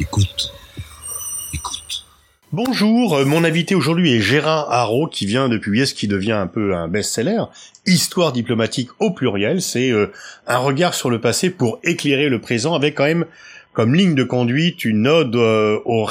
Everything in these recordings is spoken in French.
Écoute. Écoute. Bonjour, euh, mon invité aujourd'hui est Gérard Haro qui vient de publier ce qui devient un peu un best-seller, Histoire diplomatique au pluriel, c'est euh, un regard sur le passé pour éclairer le présent avec quand même comme ligne de conduite une ode euh, au,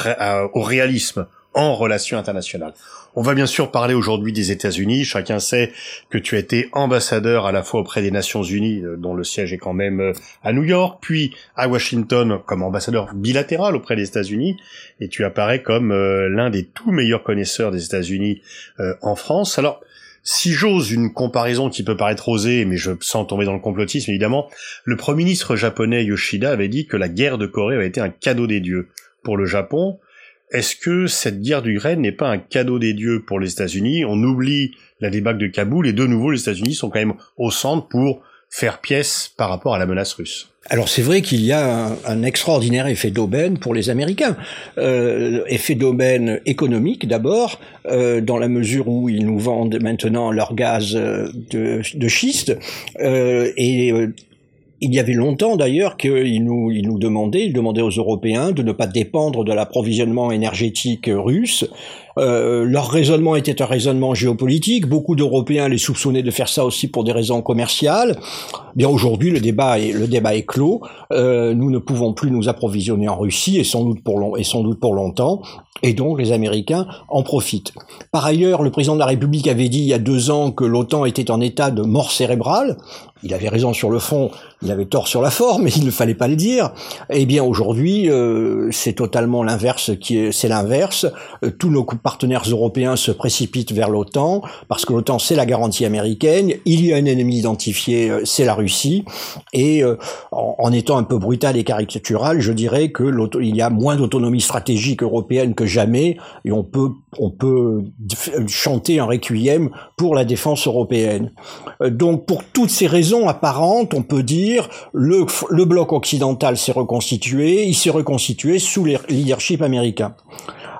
au réalisme en relations internationales. On va bien sûr parler aujourd'hui des États-Unis. Chacun sait que tu as été ambassadeur à la fois auprès des Nations Unies, euh, dont le siège est quand même euh, à New York, puis à Washington comme ambassadeur bilatéral auprès des États-Unis, et tu apparais comme euh, l'un des tout meilleurs connaisseurs des États-Unis en France. Alors, si j'ose une comparaison qui peut paraître osée, mais je sens tomber dans le complotisme évidemment, le Premier ministre japonais Yoshida avait dit que la guerre de Corée avait été un cadeau des dieux pour le Japon. Est-ce que cette guerre d'Ukraine n'est pas un cadeau des dieux pour les États-Unis? On oublie la débâcle de Kaboul et de nouveau les États-Unis sont quand même au centre pour faire pièce par rapport à la menace russe. Alors c'est vrai qu'il y a un, extraordinaire effet d'aubaine pour les Américains. Euh, effet d'aubaine économique d'abord, euh, dans la mesure où ils nous vendent maintenant leur gaz euh, de, schiste, et il y avait longtemps d'ailleurs qu'il nous, nous demandait, il demandait aux Européens de ne pas dépendre de l'approvisionnement énergétique russe. Euh, leur raisonnement était un raisonnement géopolitique. Beaucoup d'Européens les soupçonnaient de faire ça aussi pour des raisons commerciales. Bien aujourd'hui, le débat est, clos. Euh, nous ne pouvons plus nous approvisionner en Russie et sans doute pour et sans doute pour longtemps. Et donc les Américains en profitent. Par ailleurs, le président de la République avait dit il y a deux ans que l'OTAN était en état de mort cérébrale. Il avait raison sur le fond, il avait tort sur la forme, mais il ne fallait pas le dire. Eh bien aujourd'hui, euh, c'est totalement l'inverse qui est, c'est l'inverse. Euh, tous nos partenaires européens se précipitent vers l'OTAN parce que l'OTAN c'est la garantie américaine. Il y a un ennemi identifié, euh, c'est la Russie. Et en, en, étant un peu brutal et caricatural, je dirais que il y a moins d'autonomie stratégique européenne que jamais, et on peut on peut chanter un requiem pour la défense européenne. Donc pour toutes ces raisons apparentes, on peut dire le, le bloc occidental s'est reconstitué, il s'est reconstitué sous le leadership américain.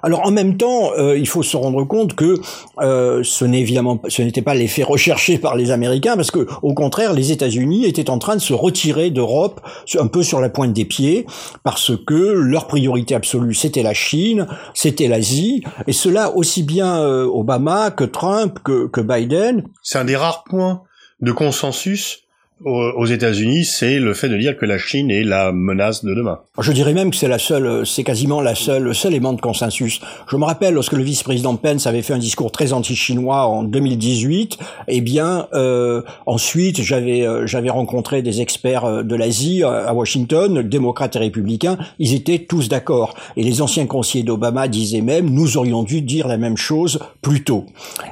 Alors en même temps, euh, il faut se rendre compte que euh, ce n'est évidemment, ce n'était pas l'effet recherché par les Américains, parce que au contraire, les États-Unis étaient en train de se retirer d'Europe, un peu sur la pointe des pieds, parce que leur priorité absolue c'était la Chine, c'était l'Asie, et cela aussi bien euh, Obama que Trump que, que Biden. C'est un des rares points de consensus aux États-Unis, c'est le fait de dire que la Chine est la menace de demain. Je dirais même que c'est la seule, c'est quasiment la seule, le seul élément de consensus. Je me rappelle lorsque le vice-président Pence avait fait un discours très anti-chinois en 2018. Eh bien, euh, ensuite, j'avais, euh, j'avais rencontré des experts euh, de l'Asie euh, à Washington, démocrates et républicains. Ils étaient tous d'accord. Et les anciens conseillers d'Obama disaient même, nous aurions dû dire la même chose plus tôt.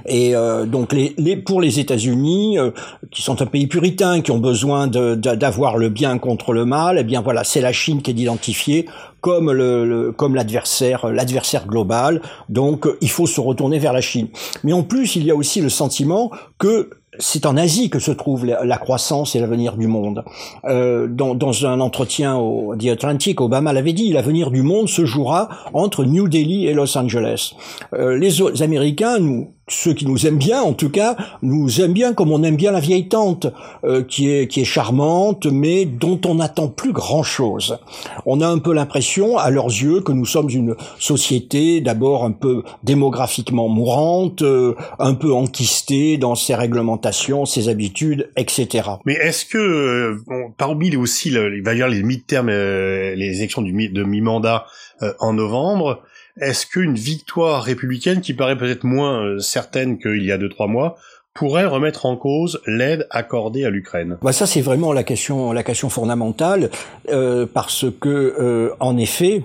Et euh, donc, les, les, pour les États-Unis, qui sont un pays puritain, qui besoin d'avoir le bien contre le mal, eh bien voilà, c'est la Chine qui est identifiée comme le, comme l'adversaire l'adversaire global. Donc il faut se retourner vers la Chine. Mais en plus, il y a aussi le sentiment que c'est en Asie que se trouve la, croissance et l'avenir du monde. Euh, dans, dans, un entretien au The Atlantic, Obama l'avait dit, l'avenir du monde se jouera entre New Delhi et Los Angeles. Euh, les Américains, nous, ceux qui nous aiment bien, en tout cas, nous aiment bien comme on aime bien la vieille tante, euh, qui est qui est charmante, mais dont on n'attend plus grand chose. On a un peu l'impression, à leurs yeux, que nous sommes une société d'abord un peu démographiquement mourante, euh, un peu enquistée dans ses réglementations, ses habitudes, etc. Mais est-ce que, euh, parmi aussi, il va y avoir les mi-termes, euh, les élections du de mi-mandat en novembre est-ce qu'une victoire républicaine, qui paraît peut-être moins euh, certaine qu'il y a deux trois mois, pourrait remettre en cause l'aide accordée à l'Ukraine? Bah Ça, c'est vraiment la question, la question fondamentale, euh, parce que, euh, en effet,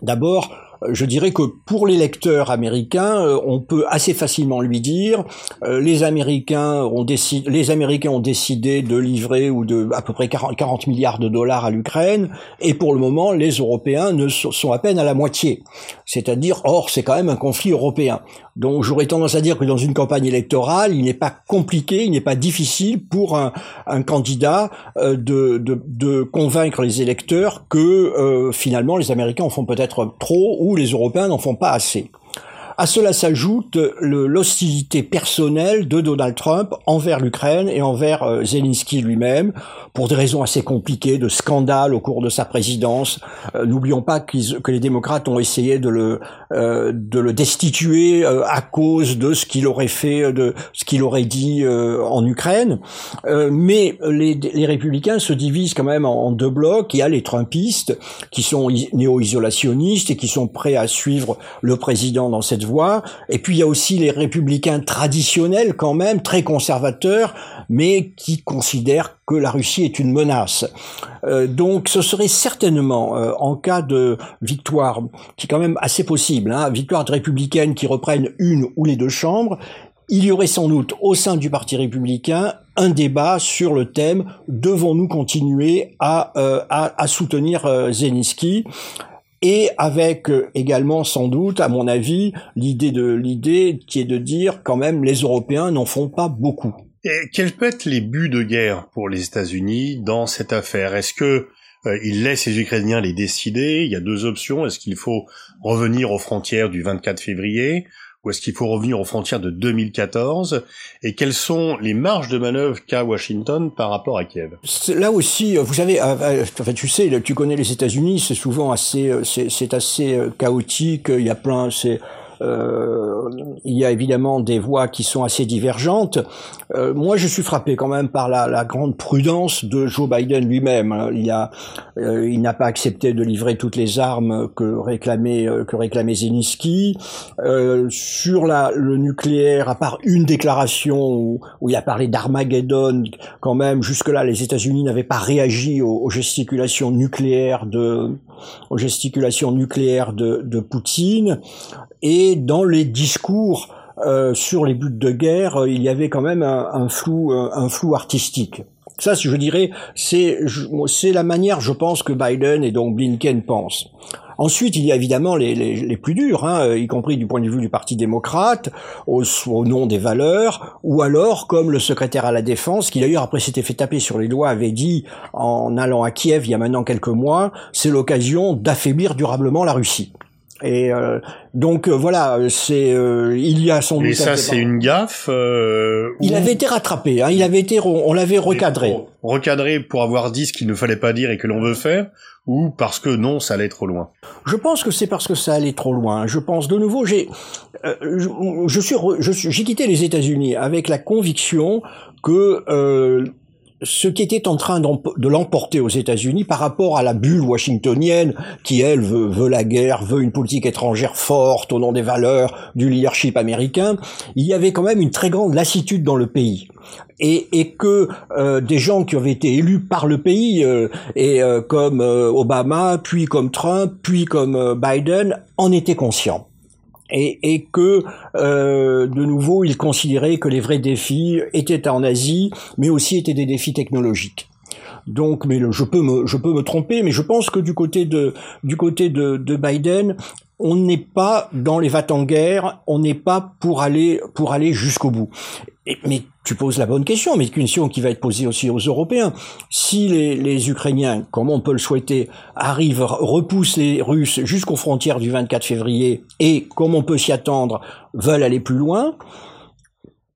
d'abord, je dirais que pour les lecteurs américains, euh, on peut assez facilement lui dire euh, les Américains ont décidé, les Américains ont décidé de livrer ou de à peu près 40, 40 milliards de dollars à l'Ukraine, et pour le moment, les Européens ne sont à peine à la moitié. C'est-à-dire, or, c'est quand même un conflit européen. Donc, j'aurais tendance à dire que dans une campagne électorale, il n'est pas compliqué, il n'est pas difficile pour un, un candidat euh, de, de, de, convaincre les électeurs que finalement les Américains en font peut-être trop ou les Européens n'en font pas assez. À cela s'ajoute l'hostilité personnelle de Donald Trump envers l'Ukraine et envers euh, Zelensky lui-même, pour des raisons assez compliquées, de scandales au cours de sa présidence. Euh, n'oublions pas que les démocrates ont essayé de le, euh, de le destituer à cause de ce qu'il aurait fait, de ce qu'il aurait dit en Ukraine. mais les, les, républicains se divisent quand même en, en, deux blocs. Il y a les Trumpistes qui sont néo-isolationnistes et qui sont prêts à suivre le président dans cette voie. Et puis il y a aussi les républicains traditionnels quand même, très conservateurs, mais qui considèrent que la Russie est une menace. Euh, donc ce serait certainement, euh, en cas de victoire, qui est quand même assez possible, hein, victoire de républicaine qui reprennent une ou les deux chambres, il y aurait sans doute au sein du Parti républicain un débat sur le thème devons-nous continuer à, euh, à, soutenir Zelensky? Et avec euh, également sans doute, à mon avis, l'idée de l'idée qui est de dire quand même les Européens n'en font pas beaucoup. Et quels peuvent être les buts de guerre pour les États-Unis dans cette affaire? Est-ce que euh, ils laissent les Ukrainiens les décider? Il y a deux options. Est-ce qu'il faut revenir aux frontières du 24 février? Ou est-ce qu'il faut revenir aux frontières de 2014 Et quelles sont les marges de manœuvre qu'a Washington par rapport à Kiev? Là aussi, vous savez, euh, euh, enfin, tu sais, tu connais les États-Unis, c'est souvent assez, euh, c'est assez chaotique. Il y a plein, c'est euh, il y a évidemment des voix qui sont assez divergentes. Euh, moi, je suis frappé quand même par la, la grande prudence de Joe Biden lui-même. Hein. Il a, euh, il n'a pas accepté de livrer toutes les armes que réclamait que réclamait Zelensky sur la, le nucléaire. À part une déclaration où, où il a parlé d'Armageddon, quand même jusque-là, les États-Unis n'avaient pas réagi aux gesticulations nucléaires de aux gesticulations nucléaires de, Poutine. Et dans les discours euh, sur les buts de guerre, euh, il y avait quand même un, flou, un, flou artistique. Ça, je dirais, c'est c'est la manière, je pense, que Biden et donc Blinken pensent. Ensuite, il y a évidemment les, plus durs, hein, y compris du point de vue du Parti démocrate, au, au, nom des valeurs, ou alors, comme le secrétaire à la défense, qui d'ailleurs après s'était fait taper sur les doigts, avait dit en allant à Kiev il y a maintenant quelques mois, c'est l'occasion d'affaiblir durablement la Russie. Et euh, donc euh, voilà, c'est euh, il y a son. Et ça, c'est une gaffe. il avait été rattrapé. Hein, il avait été, on l'avait recadré. Recadré pour avoir dit ce qu'il ne fallait pas dire et que l'on veut faire, ou parce que non, ça allait trop loin? Je pense que c'est parce que ça allait trop loin. Je pense de nouveau, j'ai, je, je, suis, j'ai quitté les États-Unis avec la conviction que ce qui était en train de l'emporter aux États-Unis par rapport à la bulle washingtonienne qui, elle, veut, la guerre, veut une politique étrangère forte au nom des valeurs du leadership américain, il y avait quand même une très grande lassitude dans le pays. Et, que euh, des gens qui avaient été élus par le pays, euh, et euh, comme Obama, puis comme Trump, puis comme Biden, en étaient conscients et, que euh, de nouveau il considérait que les vrais défis étaient en Asie, mais aussi étaient des défis technologiques. Donc, mais je peux me, je peux me tromper, mais je pense que du côté de, du côté de, de Biden, on n'est pas dans les va en guerre, on n'est pas pour aller, pour aller jusqu'au bout. Mais tu poses la bonne question, mais une question qui va être posée aussi aux Européens. Si les, les Ukrainiens, comme on peut le souhaiter, arrivent, repoussent les Russes jusqu'aux frontières du 24 février et, comme on peut s'y attendre, veulent aller plus loin,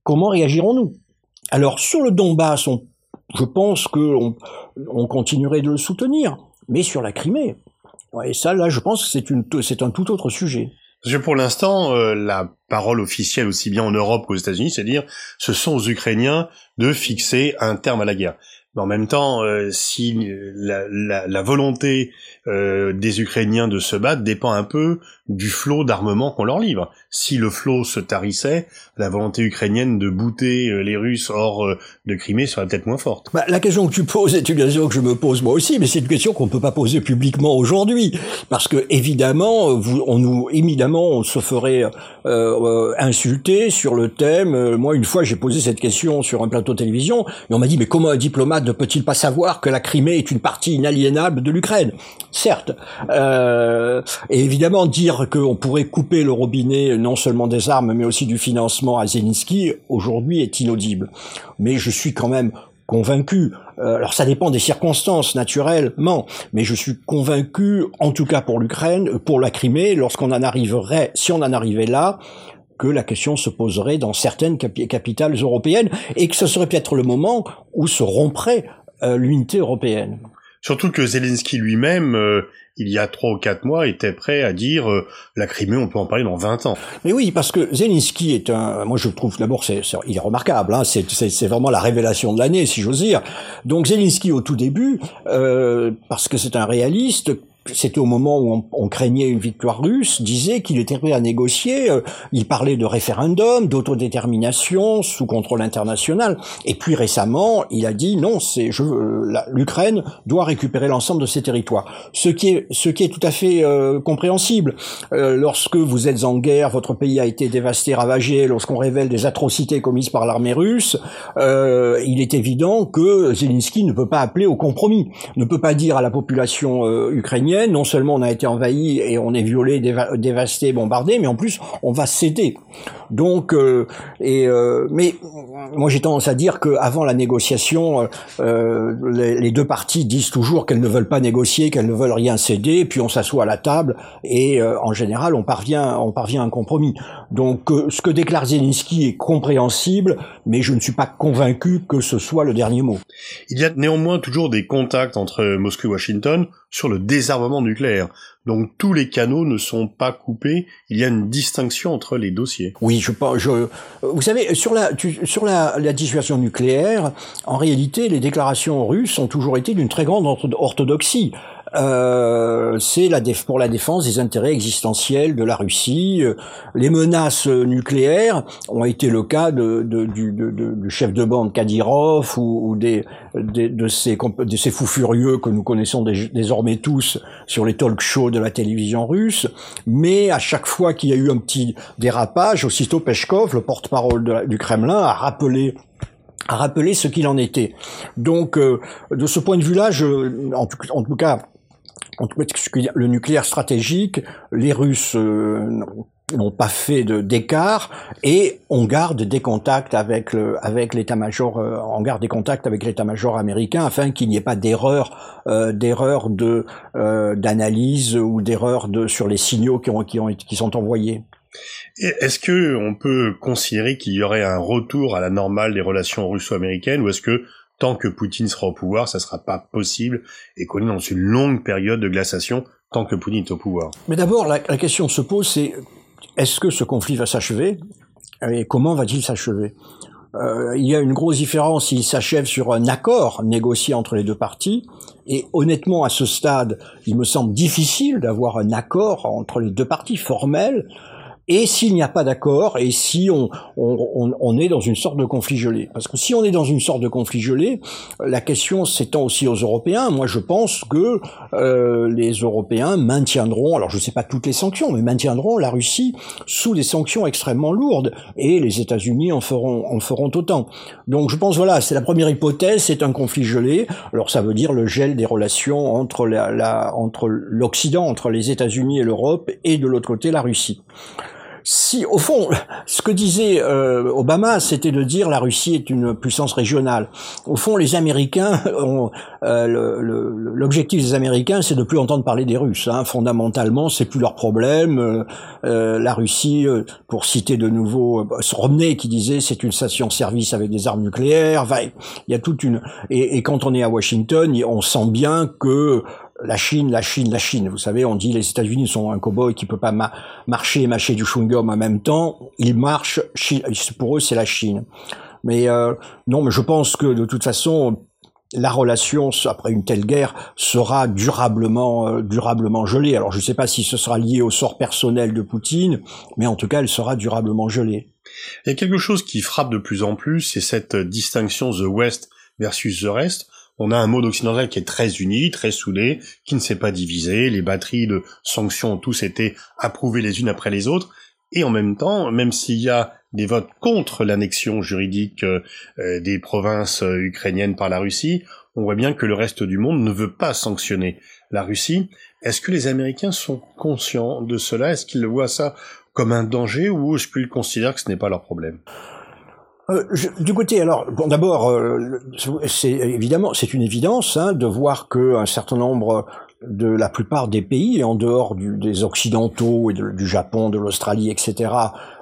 comment réagirons-nous? Alors sur le Donbass, on, je pense qu'on on continuerait de le soutenir, mais sur la Crimée, et ça, là, je pense que c'est un tout autre sujet. Parce que pour l'instant, euh, la parole officielle, aussi bien en Europe qu'aux États-Unis, c'est dire, ce sont aux Ukrainiens de fixer un terme à la guerre. Mais en même temps, euh, si la, volonté euh, des Ukrainiens de se battre dépend un peu du flot d'armement qu'on leur livre. Si le flot se tarissait, la volonté ukrainienne de bouter euh, les Russes hors de Crimée serait peut-être moins forte. Bah, la question que tu poses est une question que je me pose moi aussi, mais c'est une question qu'on ne peut pas poser publiquement aujourd'hui, parce que évidemment, on nous, évidemment, on se ferait insulter sur le thème. Moi, une fois, j'ai posé cette question sur un plateau de télévision, et on m'a dit mais comment un diplomate ne peut-il pas savoir que la Crimée est une partie inaliénable de l'Ukraine? Certes, euh, et évidemment dire qu'on pourrait couper le robinet non seulement des armes mais aussi du financement à Zelensky aujourd'hui est inaudible. Mais je suis quand même convaincu. Euh, alors ça dépend des circonstances naturellement, mais je suis convaincu, en tout cas pour l'Ukraine, pour la Crimée, lorsqu'on en arriverait, si on en arrivait là, que la question se poserait dans certaines capitales européennes et que ce serait peut-être le moment où se romprait euh, l'unité européenne. Surtout que Zelensky lui-même, euh, il y a trois ou quatre mois, était prêt à dire euh, la Crimée, on peut en parler dans 20 ans. Mais oui, parce que Zelensky est un, moi je trouve d'abord c'est, il est remarquable, hein, c'est, vraiment la révélation de l'année, si j'ose dire. Donc Zelensky au tout début, parce que c'est un réaliste, c'était au moment où on, craignait une victoire russe, disait qu'il était prêt à négocier. Euh, il parlait de référendum, d'autodétermination sous contrôle international. Et puis récemment, il a dit non, c'est je l'Ukraine doit récupérer l'ensemble de ses territoires. Ce qui est ce qui tout à fait euh, compréhensible. Euh, lorsque vous êtes en guerre, votre pays a été dévasté, ravagé. Lorsqu'on révèle des atrocités commises par l'armée russe, il est évident que Zelensky ne peut pas appeler au compromis, ne peut pas dire à la population ukrainienne non seulement on a été envahi et on est violé, dévasté, bombardé, mais en plus on va céder. Donc, euh, et euh, mais moi j'ai tendance à dire qu'avant la négociation, euh, les, deux parties disent toujours qu'elles ne veulent pas négocier, qu'elles ne veulent rien céder, puis on s'assoit à la table et en général on parvient, on parvient à un compromis. Donc, ce que déclare Zelensky est compréhensible, mais je ne suis pas convaincu que ce soit le dernier mot. Il y a néanmoins toujours des contacts entre Moscou et Washington sur le désarmement nucléaire. Donc tous les canaux ne sont pas coupés. Il y a une distinction entre les dossiers. Oui, je pense. Je, vous savez, sur la sur la, la dissuasion nucléaire, en réalité, les déclarations russes ont toujours été d'une très grande orthodoxie. Euh, c'est la pour la défense des intérêts existentiels de la Russie. Les menaces nucléaires ont été le cas de, de, du, du, chef de bande Kadyrov ou, ou des, de, ces, de ces fous furieux que nous connaissons désormais tous sur les talk shows de la télévision russe. Mais à chaque fois qu'il y a eu un petit dérapage, aussitôt Peshkov, le porte-parole du Kremlin, a rappelé a rappelé ce qu'il en était. Donc, euh, de ce point de vue-là, je, en tout cas, le nucléaire stratégique, les Russes euh, n'ont pas fait d'écart et on garde des contacts avec l'état-major, euh, on garde des contacts avec l'état-major américain afin qu'il n'y ait pas d'erreur, euh, d'erreur de d'analyse ou d'erreur de sur les signaux qui sont envoyés. Est-ce que on peut considérer qu'il y aurait un retour à la normale des relations russo-américaines ou est-ce que tant que Poutine sera au pouvoir, ça sera pas possible et qu'on est dans une longue période de glaciation tant que Poutine est au pouvoir. Mais d'abord, la, question se pose, c'est est-ce que ce conflit va s'achever et comment va-t-il s'achever? Euh, il y a une grosse différence s'il s'achève sur un accord négocié entre les deux parties. Et honnêtement, à ce stade, il me semble difficile d'avoir un accord entre les deux parties formel et s'il n'y a pas d'accord, et si on, on, on, est dans une sorte de conflit gelé. Parce que si on est dans une sorte de conflit gelé, la question s'étend aussi aux Européens. Moi, je pense que euh, les Européens maintiendront, alors je ne sais pas toutes les sanctions, mais maintiendront la Russie sous des sanctions extrêmement lourdes, et les États-Unis en feront, en feront autant. Donc je pense, voilà, c'est la première hypothèse, c'est un conflit gelé. Alors ça veut dire le gel des relations entre la, la entre l'Occident, entre les États-Unis et l'Europe, et de l'autre côté la Russie si, au fond, ce que disait euh, Obama, c'était de dire la Russie est une puissance régionale. Au fond, les Américains, euh, l'objectif des Américains, c'est de plus entendre parler des Russes. Hein. Fondamentalement, c'est plus leur problème. Euh, la Russie, pour citer de nouveau Romney qui disait c'est une station-service avec des armes nucléaires. il y a toute une et, et quand on est à Washington, on sent bien que la Chine, la Chine, la Chine. Vous savez, on dit les États-Unis sont un cow-boy qui peut pas marcher et mâcher du chewing-gum en même temps. Ils marchent, pour eux, c'est la Chine. Mais euh, non, mais je pense que de toute façon, la relation après une telle guerre sera durablement euh, durablement gelée. Alors je ne sais pas si ce sera lié au sort personnel de Poutine, mais en tout cas elle sera durablement gelée. Il y a quelque chose qui frappe de plus en plus, c'est cette distinction The West versus The Rest on a un mode occidental qui est très uni, très soudé, qui ne s'est pas divisé, les batteries de sanctions ont tous été approuvées les unes après les autres, et en même temps, même s'il y a des votes contre l'annexion juridique euh, euh, des provinces euh, ukrainiennes par la Russie, on voit bien que le reste du monde ne veut pas sanctionner la Russie. Est-ce que les Américains sont conscients de cela? Est-ce qu'ils voient ça comme un danger ou est-ce qu'ils considèrent que ce n'est pas leur problème? Euh, du côté, alors, bon, d'abord, euh, c'est évidemment, c'est une évidence hein, de voir que un certain nombre de la plupart des pays, en dehors du, des occidentaux et du Japon, de l'Australie, etc.,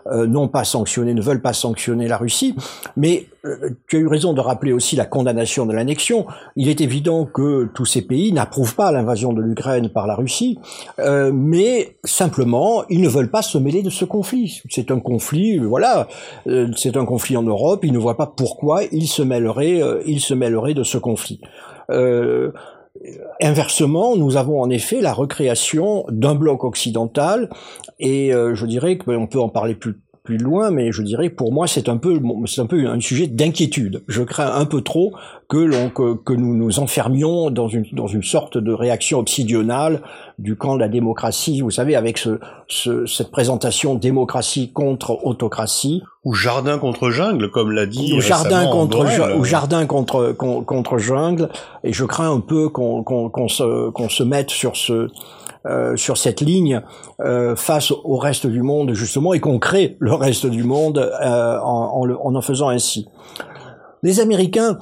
euh, n'ont pas sanctionné, ne veulent pas sanctionner la Russie. Mais euh, tu as eu raison de rappeler aussi la condamnation de l'annexion. Il est évident que tous ces pays n'approuvent pas l'invasion de l'Ukraine par la Russie, euh, mais simplement, ils ne veulent pas se mêler de ce conflit. C'est un conflit, voilà, c'est un conflit en Europe. Ils ne voient pas pourquoi ils se mêleraient, ils se mêleraient de ce conflit. Euh, Inversement, nous avons en effet la recréation d'un bloc occidental, et euh, je dirais qu'on peut en parler plus plus loin, mais je dirais pour moi c'est un peu c'est un peu un sujet d'inquiétude. Je crains un peu trop que l'on que, que, nous nous enfermions dans une dans une sorte de réaction obsidionale du camp de la démocratie. Vous savez, avec ce, ce cette présentation démocratie contre autocratie ou jardin contre jungle, comme l'a dit ou jardin contre ou jardin contre, contre, jungle. Et je crains un peu qu'on qu'on qu'on se qu'on se mette sur ce euh, sur cette ligne euh, face au reste du monde justement et qu'on crée le reste du monde euh, en, en, en, faisant ainsi. Les Américains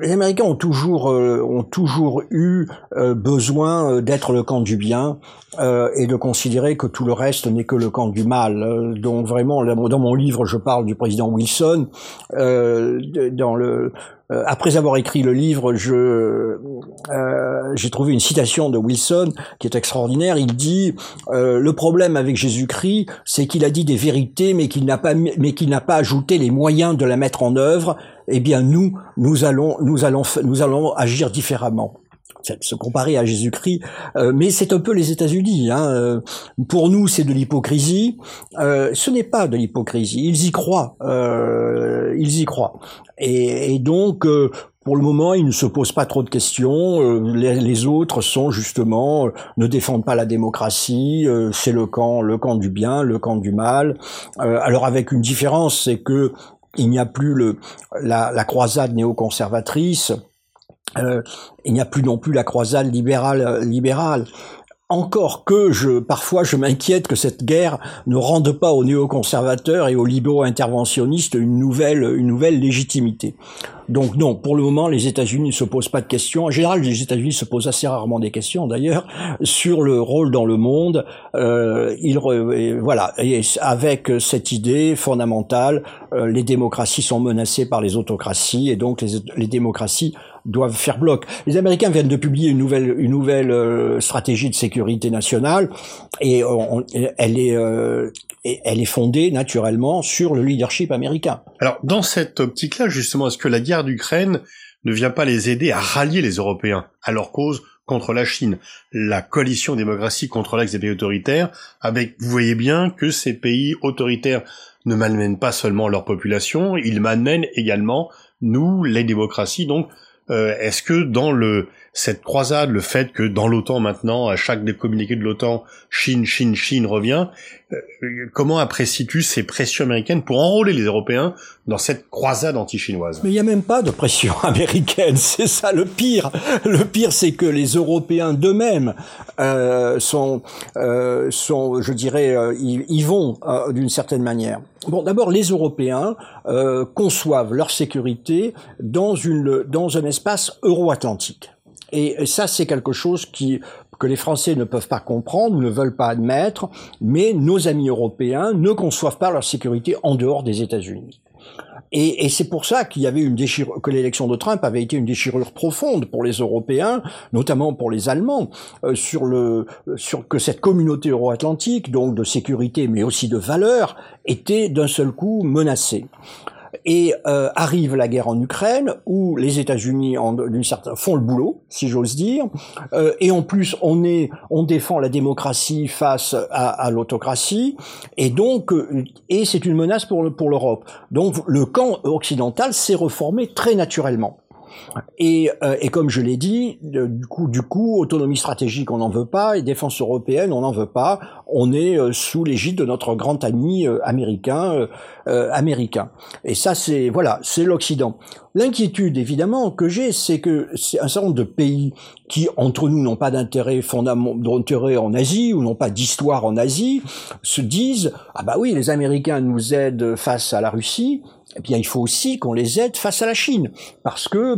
les Américains ont toujours ont toujours eu besoin d'être le camp du bien et de considérer que tout le reste n'est que le camp du mal. donc vraiment, dans mon livre, je parle du président Wilson. dans le euh, après avoir écrit le livre, je euh, j'ai trouvé une citation de Wilson qui est extraordinaire. Il dit euh, le problème avec Jésus-Christ, c'est qu'il a dit des vérités, mais qu'il n'a pas mais qu'il n'a pas ajouté les moyens de la mettre en œuvre. Eh bien nous, nous allons nous allons nous allons agir différemment se comparer à Jésus-Christ, euh, mais c'est un peu les États-Unis. Hein. Euh, pour nous, c'est de l'hypocrisie. Euh, ce n'est pas de l'hypocrisie. Ils y croient. ils y croient. Et, et donc, pour le moment, ils ne se posent pas trop de questions. Les, les, autres sont justement ne défendent pas la démocratie. c'est le camp, le camp du bien, le camp du mal. alors avec une différence, c'est que il n'y a plus le la, la croisade néoconservatrice euh, il n'y a plus non plus la croisade libérale. Euh, libérale. Encore que je, parfois, je m'inquiète que cette guerre ne rende pas aux néoconservateurs et aux libéraux interventionnistes une nouvelle, une nouvelle légitimité. Donc non, pour le moment, les États-Unis ne se posent pas de questions. En général, les États-Unis se posent assez rarement des questions, d'ailleurs, sur le rôle dans le monde. Euh, ils, voilà, et avec cette idée fondamentale, euh, les démocraties sont menacées par les autocraties, et donc les, les démocraties doivent faire bloc. Les Américains viennent de publier une nouvelle, une nouvelle euh, stratégie de sécurité nationale et elle est, euh, elle est fondée naturellement sur le leadership américain. Alors dans cette optique-là, justement, est-ce que la guerre d'Ukraine ne vient pas les aider à rallier les Européens à leur cause contre la Chine, la coalition démocratique contre l'axe des pays autoritaires, avec, vous voyez bien que ces pays autoritaires ne malmènent pas seulement leur population, ils malmènent également nous, les démocraties, donc est-ce que dans le cette croisade, le fait que dans l'OTAN maintenant, à chaque communiqué de l'OTAN, Chine, Chine, Chine revient, euh, comment apprécies-tu ces pressions américaines pour enrôler les Européens dans cette croisade anti-chinoise? Mais il n'y a même pas de pression américaine, c'est ça le pire. Le pire, c'est que les Européens d'eux-mêmes euh, sont, euh, sont, je dirais, euh, y, vont d'une certaine manière. Bon, d'abord, les Européens conçoivent leur sécurité dans une dans un espace euro-atlantique. Et ça, c'est quelque chose que les Français ne peuvent pas comprendre, ne veulent pas admettre, mais nos amis européens ne conçoivent pas leur sécurité en dehors des États-Unis. Et, et c'est pour ça qu'il y avait une déchirure, que l'élection de Trump avait été une déchirure profonde pour les Européens, notamment pour les Allemands, euh, sur le, sur que cette communauté euro-atlantique, donc de sécurité mais aussi de valeur, était d'un seul coup menacée. Et euh, arrive la guerre en Ukraine où les États-Unis font le boulot, si j'ose dire, euh, et en plus on est on défend la démocratie face à, à l'autocratie, et donc euh, et c'est une menace pour le, pour l'Europe. Donc le camp occidental s'est reformé très naturellement. Et, euh, et comme je l'ai dit, du coup, autonomie stratégique, on n'en veut pas, et défense européenne, on n'en veut pas. On est euh, sous l'égide de notre grand ami euh, américain, américain. Et ça, c'est voilà, c'est l'Occident. L'inquiétude, évidemment, que j'ai, c'est que c'est un certain nombre de pays qui, entre nous, n'ont pas d'intérêt fondamental en Asie ou n'ont pas d'histoire en Asie, se disent ah bah oui, les Américains nous aident face à la Russie, eh bien, il faut aussi qu'on les aide face à la Chine, parce que,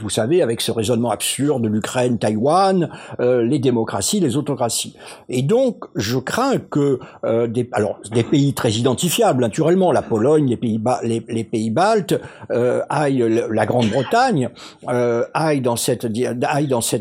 vous savez, avec ce raisonnement absurde de l'Ukraine, Taïwan, euh, les démocraties, les autocraties. Et donc, je crains que euh, des, alors des pays très identifiables, naturellement, la Pologne, les pays, les, les pays baltes, euh, aillent, la Grande-Bretagne, euh, aillent dans cette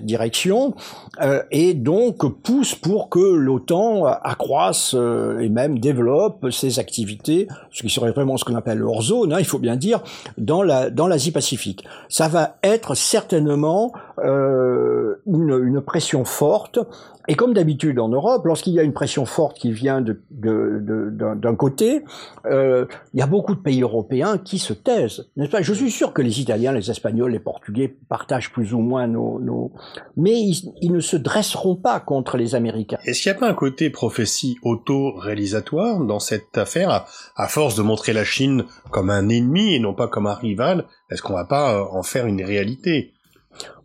direction, euh, et donc poussent pour que l'OTAN accroisse euh, et même développe ses activités, ce qui serait vraiment ce qu'on appelle hors zone, hein, il faut bien dire, dans la dans l'Asie-Pacifique. Ça va être certainement une pression forte et comme d'habitude en Europe, lorsqu'il y a une pression forte qui vient d'un de, de, côté, euh, il y a beaucoup de pays européens qui se taisent, n'est-ce pas? Je suis sûr que les Italiens, les Espagnols, les Portugais partagent plus ou moins nos... nos... Mais ils, ne se dresseront pas contre les Américains. Est-ce qu'il n'y a pas un côté prophétie auto-réalisatoire dans cette affaire, à, à, force de montrer la Chine comme un ennemi et non pas comme un rival Est-ce qu'on va pas euh, en faire une réalité?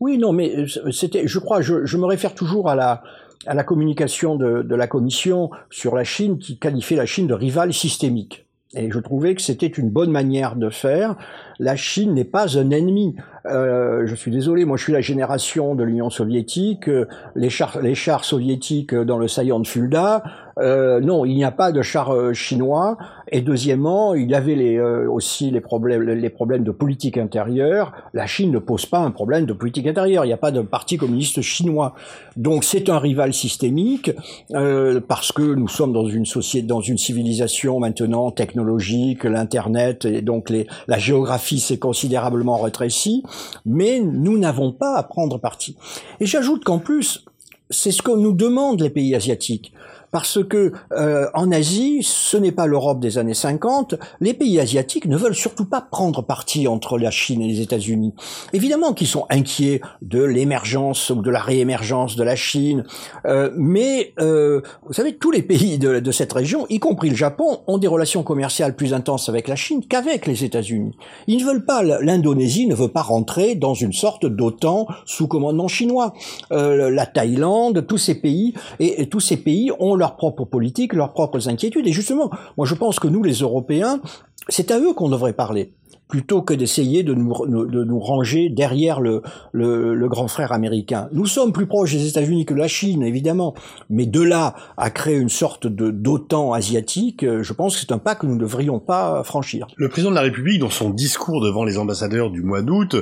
Oui, non, mais euh, c'était, je crois, je, je me réfère toujours à la, à la communication de, de, la Commission sur la Chine qui qualifiait la Chine de rival systémique. Et je trouvais que c'était une bonne manière de faire. La Chine n'est pas un ennemi. Euh, je suis désolé, moi je suis la génération de l'Union soviétique, les chars, les chars soviétiques dans le saillant de Fulda, euh, non, il n'y a pas de char euh, chinois. Et deuxièmement, il y avait les, euh, aussi les problèmes, les problèmes de politique intérieure. La Chine ne pose pas un problème de politique intérieure. Il n'y a pas de parti communiste chinois. Donc c'est un rival systémique euh, parce que nous sommes dans une société, dans une civilisation maintenant technologique, l'internet et donc les, la géographie s'est considérablement rétrécie. Mais nous n'avons pas à prendre parti. Et j'ajoute qu'en plus, c'est ce que nous demandent les pays asiatiques parce que euh, en Asie, ce n'est pas l'Europe des années 50. Les pays asiatiques ne veulent surtout pas prendre parti entre la Chine et les États-Unis. Évidemment qu'ils sont inquiets de l'émergence ou de la réémergence de la Chine, euh, mais euh, vous savez, tous les pays de, cette région, y compris le Japon, ont des relations commerciales plus intenses avec la Chine qu'avec les États-Unis. Ils ne veulent pas, l'Indonésie ne veut pas rentrer dans une sorte d'OTAN sous commandement chinois. Euh, la Thaïlande, tous ces pays et, et tous ces pays ont leurs propres politiques, leurs propres inquiétudes. Et justement, moi je pense que nous, les Européens, c'est à eux qu'on devrait parler plutôt que d'essayer de nous, de nous ranger derrière le, le, grand frère américain. Nous sommes plus proches des États-Unis que la Chine, évidemment, mais de là à créer une sorte de d'OTAN asiatique, euh, je pense que c'est un pas que nous ne devrions pas franchir. Le président de la République, dans son discours devant les ambassadeurs du mois d'août,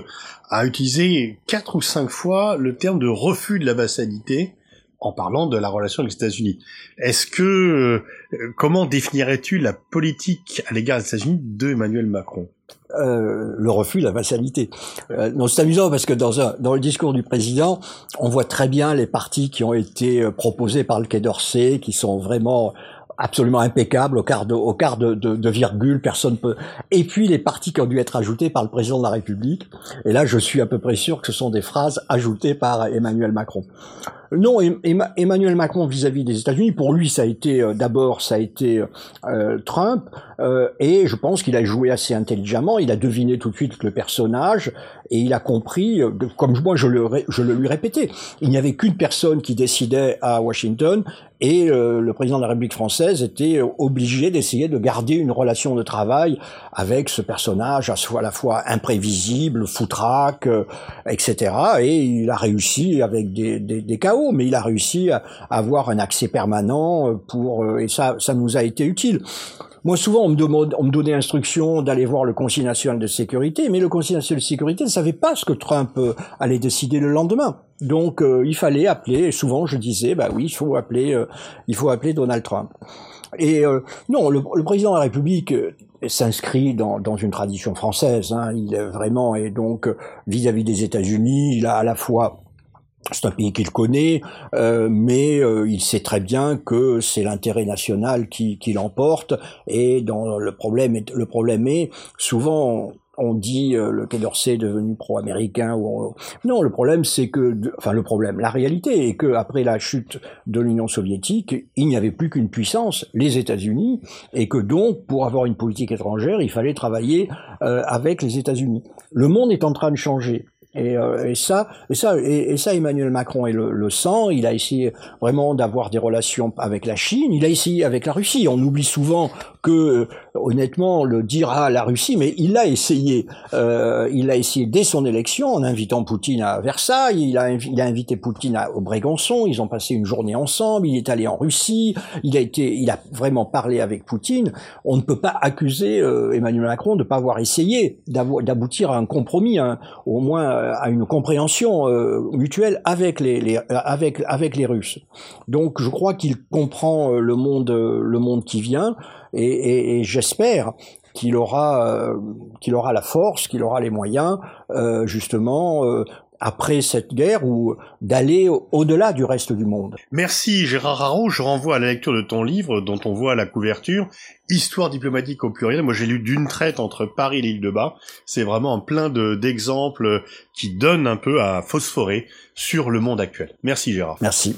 a utilisé quatre ou cinq fois le terme de refus de la vassalité en parlant de la relation avec les États-Unis. Est-ce que euh, comment définirais-tu la politique à l'égard des États-Unis de Emmanuel Macron? Euh, le refus, la vassalité. Euh, non, c'est amusant parce que dans, un, dans le discours du président, on voit très bien les partis qui ont été euh, proposés par le Quai d'Orsay, qui sont vraiment absolument impeccable au quart de, au quart de, de, de, virgule, personne peut. Et puis les parties qui ont dû être ajoutées par le président de la République. Et là, je suis à peu près sûr que ce sont des phrases ajoutées par Emmanuel Macron. Non, Emmanuel Macron vis-à-vis des États-Unis, pour lui, ça a été euh, d'abord, ça a été euh, Trump, euh, et je pense qu'il a joué assez intelligemment. Il a deviné tout de suite le personnage et il a compris, comme moi je le, je le lui répétais, il n'y avait qu'une personne qui décidait à Washington et le président de la République française était obligé d'essayer de garder une relation de travail avec ce personnage à, à la fois imprévisible, foutraque, etc. Et il a réussi avec des, des, des chaos mais il a réussi à, avoir un accès permanent euh, pour euh, et ça, ça nous a été utile. Moi, souvent, on me, demande, donnait instruction d'aller voir le Conseil national de sécurité, mais le Conseil national de sécurité ne savait pas ce que Trump euh, allait décider le lendemain. Donc, il fallait appeler. Et souvent, je disais, bah oui, il faut appeler, il faut appeler Donald Trump. Et non, le, président de la République s'inscrit dans, dans, une tradition française. Hein. Il est vraiment et donc vis-à-vis -vis des États-Unis, il a à la fois c'est un pays qu'il connaît, euh, mais euh, il sait très bien que c'est l'intérêt national qui, qui l'emporte. Et dans le problème, est, le problème est souvent on dit euh, le Quai d'Orsay est devenu pro-américain ou non le problème c'est que enfin le problème la réalité est que après la chute de l'Union soviétique il n'y avait plus qu'une puissance les États-Unis et que donc pour avoir une politique étrangère il fallait travailler avec les États-Unis le monde est en train de changer et, euh, ça, et ça, et, ça, Emmanuel Macron le, le sent. Il a essayé vraiment d'avoir des relations avec la Chine. Il a essayé avec la Russie. On oublie souvent que honnêtement le dire à la Russie, mais il a essayé. Euh, il a essayé dès son élection en invitant Poutine à Versailles. Il a, il a invité Poutine à, au Brégançon. Ils ont passé une journée ensemble. Il est allé en Russie. Il a été, il a vraiment parlé avec Poutine. On ne peut pas accuser euh, Emmanuel Macron de pas avoir essayé d'aboutir à un compromis, hein, au moins euh, à une compréhension euh, mutuelle avec les, les, avec avec les Russes. Donc je crois qu'il comprend le monde le monde qui vient et, et, et j'espère qu'il aura euh, qu'il aura la force, qu'il aura les moyens euh, justement euh, après cette guerre ou d'aller au-delà du reste du monde. Merci Gérard Haro, je renvoie à la lecture de ton livre dont on voit la couverture Histoire diplomatique au pluriel. Moi j'ai lu d'une traite entre Paris et l'île de Bas. C'est vraiment un plein d'exemples qui donnent un peu à phosphorer sur le monde actuel. Merci Gérard. Merci.